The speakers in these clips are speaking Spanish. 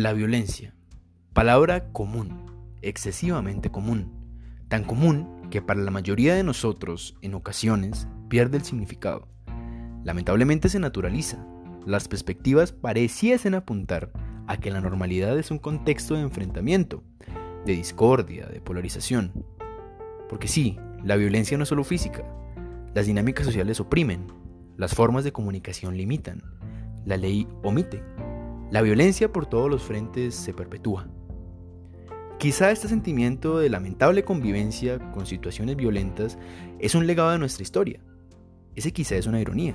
La violencia. Palabra común, excesivamente común, tan común que para la mayoría de nosotros, en ocasiones, pierde el significado. Lamentablemente se naturaliza. Las perspectivas pareciesen apuntar a que la normalidad es un contexto de enfrentamiento, de discordia, de polarización. Porque sí, la violencia no es solo física. Las dinámicas sociales oprimen, las formas de comunicación limitan, la ley omite. La violencia por todos los frentes se perpetúa. Quizá este sentimiento de lamentable convivencia con situaciones violentas es un legado de nuestra historia. Ese quizá es una ironía.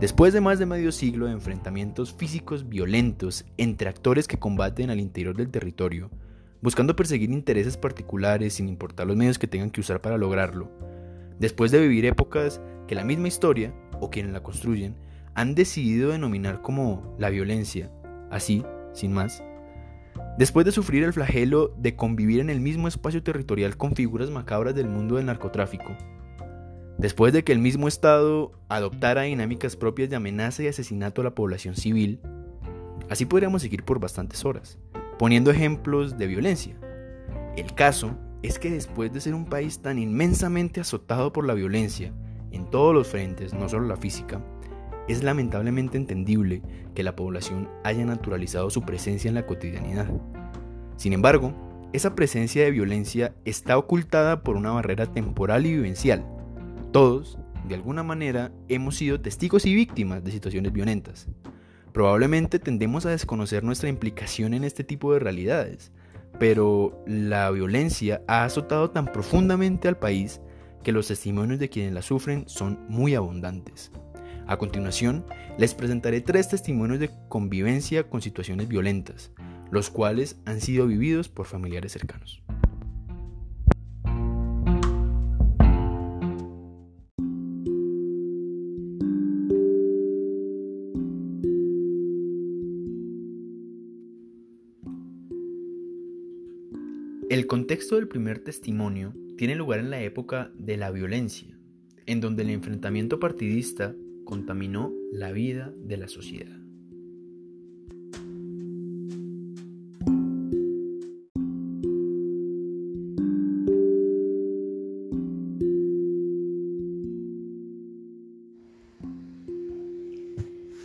Después de más de medio siglo de enfrentamientos físicos violentos entre actores que combaten al interior del territorio, buscando perseguir intereses particulares sin importar los medios que tengan que usar para lograrlo, después de vivir épocas que la misma historia, o quienes la construyen, han decidido denominar como la violencia, así, sin más, después de sufrir el flagelo de convivir en el mismo espacio territorial con figuras macabras del mundo del narcotráfico, después de que el mismo Estado adoptara dinámicas propias de amenaza y asesinato a la población civil, así podríamos seguir por bastantes horas, poniendo ejemplos de violencia. El caso es que después de ser un país tan inmensamente azotado por la violencia, en todos los frentes, no solo la física, es lamentablemente entendible que la población haya naturalizado su presencia en la cotidianidad. Sin embargo, esa presencia de violencia está ocultada por una barrera temporal y vivencial. Todos, de alguna manera, hemos sido testigos y víctimas de situaciones violentas. Probablemente tendemos a desconocer nuestra implicación en este tipo de realidades, pero la violencia ha azotado tan profundamente al país que los testimonios de quienes la sufren son muy abundantes. A continuación, les presentaré tres testimonios de convivencia con situaciones violentas, los cuales han sido vividos por familiares cercanos. El contexto del primer testimonio tiene lugar en la época de la violencia, en donde el enfrentamiento partidista contaminó la vida de la sociedad.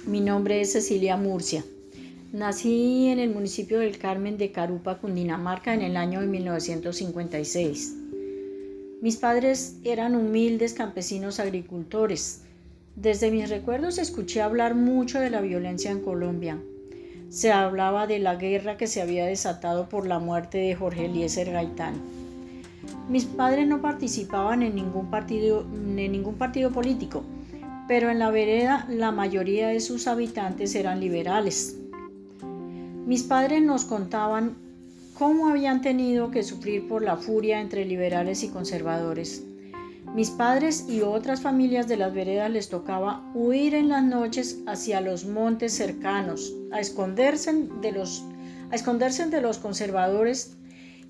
Mi nombre es Cecilia Murcia. Nací en el municipio del Carmen de Carupa, Cundinamarca, en el año de 1956. Mis padres eran humildes campesinos agricultores desde mis recuerdos escuché hablar mucho de la violencia en Colombia. Se hablaba de la guerra que se había desatado por la muerte de Jorge Eliezer Gaitán. Mis padres no participaban en ningún partido, en ningún partido político, pero en la vereda la mayoría de sus habitantes eran liberales. Mis padres nos contaban cómo habían tenido que sufrir por la furia entre liberales y conservadores. Mis padres y otras familias de las veredas les tocaba huir en las noches hacia los montes cercanos, a esconderse de los, a esconderse de los conservadores,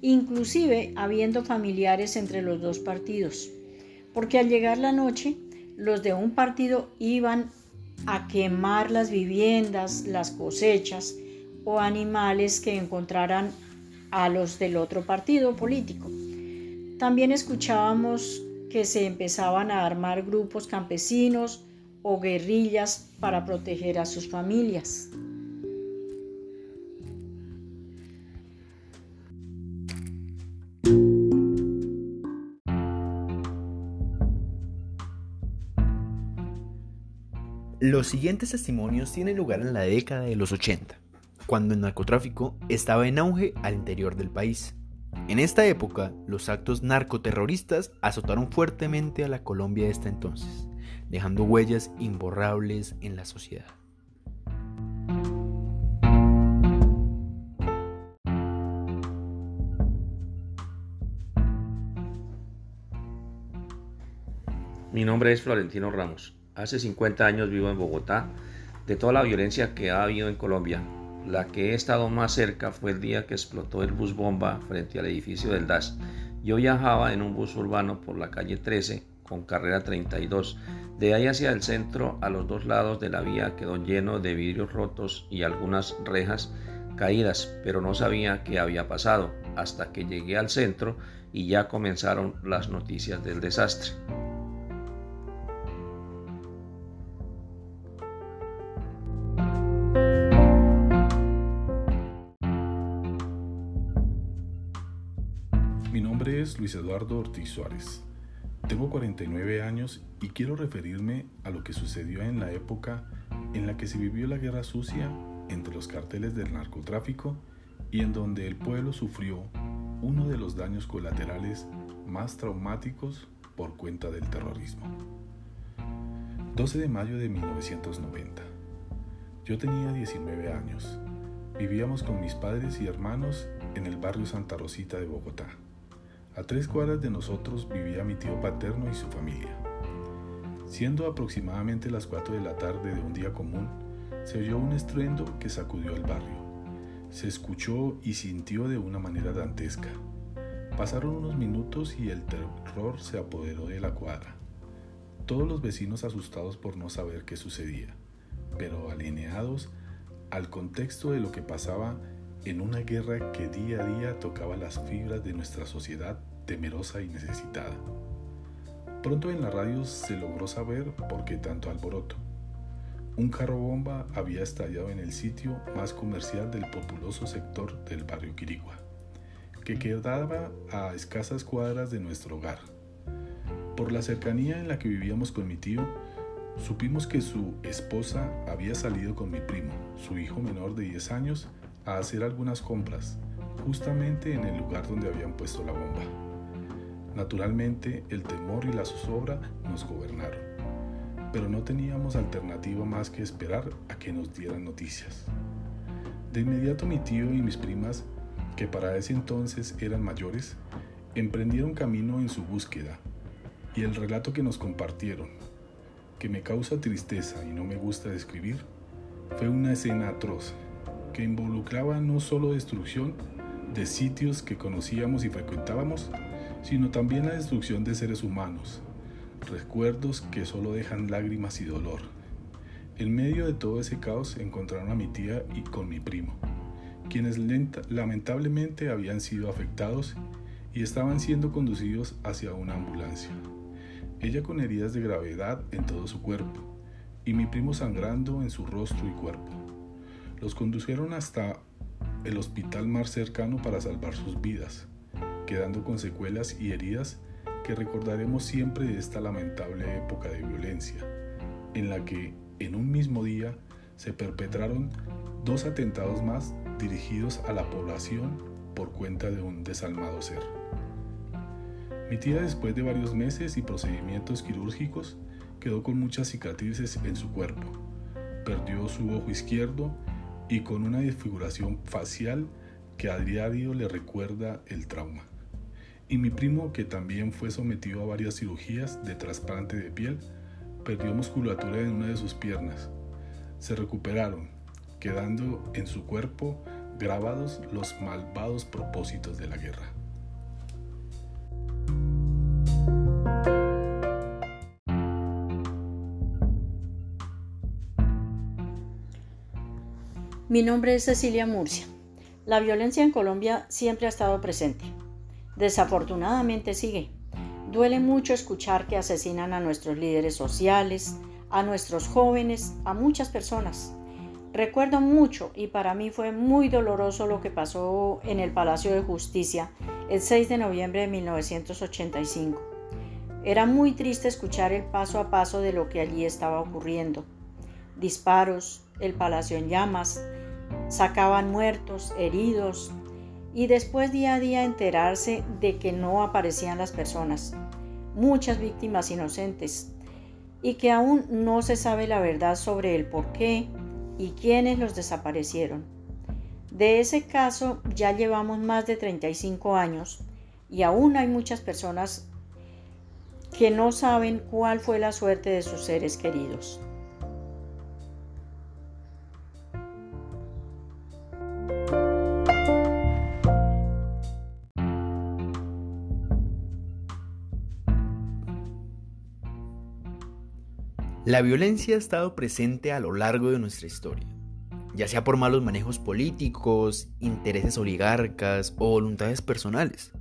inclusive habiendo familiares entre los dos partidos. Porque al llegar la noche, los de un partido iban a quemar las viviendas, las cosechas o animales que encontraran a los del otro partido político. También escuchábamos que se empezaban a armar grupos campesinos o guerrillas para proteger a sus familias. Los siguientes testimonios tienen lugar en la década de los 80, cuando el narcotráfico estaba en auge al interior del país. En esta época, los actos narcoterroristas azotaron fuertemente a la Colombia de esta entonces, dejando huellas imborrables en la sociedad. Mi nombre es Florentino Ramos. Hace 50 años vivo en Bogotá. De toda la violencia que ha habido en Colombia, la que he estado más cerca fue el día que explotó el bus bomba frente al edificio del DAS. Yo viajaba en un bus urbano por la calle 13 con carrera 32. De ahí hacia el centro, a los dos lados de la vía quedó lleno de vidrios rotos y algunas rejas caídas, pero no sabía qué había pasado hasta que llegué al centro y ya comenzaron las noticias del desastre. Mi nombre es Luis Eduardo Ortiz Suárez. Tengo 49 años y quiero referirme a lo que sucedió en la época en la que se vivió la guerra sucia entre los carteles del narcotráfico y en donde el pueblo sufrió uno de los daños colaterales más traumáticos por cuenta del terrorismo. 12 de mayo de 1990. Yo tenía 19 años. Vivíamos con mis padres y hermanos en el barrio Santa Rosita de Bogotá. A tres cuadras de nosotros vivía mi tío paterno y su familia. Siendo aproximadamente las 4 de la tarde de un día común, se oyó un estruendo que sacudió el barrio. Se escuchó y sintió de una manera dantesca. Pasaron unos minutos y el terror se apoderó de la cuadra. Todos los vecinos asustados por no saber qué sucedía, pero alineados al contexto de lo que pasaba en una guerra que día a día tocaba las fibras de nuestra sociedad temerosa y necesitada. Pronto en la radio se logró saber por qué tanto alboroto. Un carro bomba había estallado en el sitio más comercial del populoso sector del barrio Quirigua, que quedaba a escasas cuadras de nuestro hogar. Por la cercanía en la que vivíamos con mi tío, supimos que su esposa había salido con mi primo, su hijo menor de 10 años, a hacer algunas compras, justamente en el lugar donde habían puesto la bomba. Naturalmente, el temor y la zozobra nos gobernaron, pero no teníamos alternativa más que esperar a que nos dieran noticias. De inmediato mi tío y mis primas, que para ese entonces eran mayores, emprendieron camino en su búsqueda, y el relato que nos compartieron, que me causa tristeza y no me gusta describir, fue una escena atroz, que involucraba no solo destrucción de sitios que conocíamos y frecuentábamos, sino también la destrucción de seres humanos, recuerdos que solo dejan lágrimas y dolor. En medio de todo ese caos encontraron a mi tía y con mi primo, quienes lamentablemente habían sido afectados y estaban siendo conducidos hacia una ambulancia. Ella con heridas de gravedad en todo su cuerpo y mi primo sangrando en su rostro y cuerpo. Los conducieron hasta el hospital más cercano para salvar sus vidas quedando con secuelas y heridas que recordaremos siempre de esta lamentable época de violencia, en la que en un mismo día se perpetraron dos atentados más dirigidos a la población por cuenta de un desalmado ser. Mi tía después de varios meses y procedimientos quirúrgicos quedó con muchas cicatrices en su cuerpo, perdió su ojo izquierdo y con una desfiguración facial que a diario le recuerda el trauma y mi primo, que también fue sometido a varias cirugías de trasplante de piel, perdió musculatura en una de sus piernas. Se recuperaron, quedando en su cuerpo grabados los malvados propósitos de la guerra. Mi nombre es Cecilia Murcia. La violencia en Colombia siempre ha estado presente. Desafortunadamente sigue. Duele mucho escuchar que asesinan a nuestros líderes sociales, a nuestros jóvenes, a muchas personas. Recuerdo mucho y para mí fue muy doloroso lo que pasó en el Palacio de Justicia el 6 de noviembre de 1985. Era muy triste escuchar el paso a paso de lo que allí estaba ocurriendo. Disparos, el palacio en llamas, sacaban muertos, heridos, y después día a día enterarse de que no aparecían las personas, muchas víctimas inocentes, y que aún no se sabe la verdad sobre el por qué y quiénes los desaparecieron. De ese caso ya llevamos más de 35 años y aún hay muchas personas que no saben cuál fue la suerte de sus seres queridos. La violencia ha estado presente a lo largo de nuestra historia. ya sea por malos manejos políticos, intereses oligarcas o voluntades personales.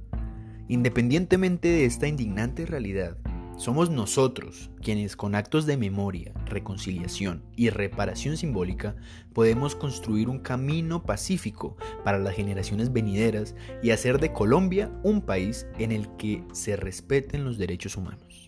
Independientemente de esta indignante realidad, somos nosotros quienes con actos de memoria, reconciliación y reparación simbólica podemos construir un camino pacífico para las generaciones venideras y hacer de Colombia un país en el que se respeten los derechos humanos.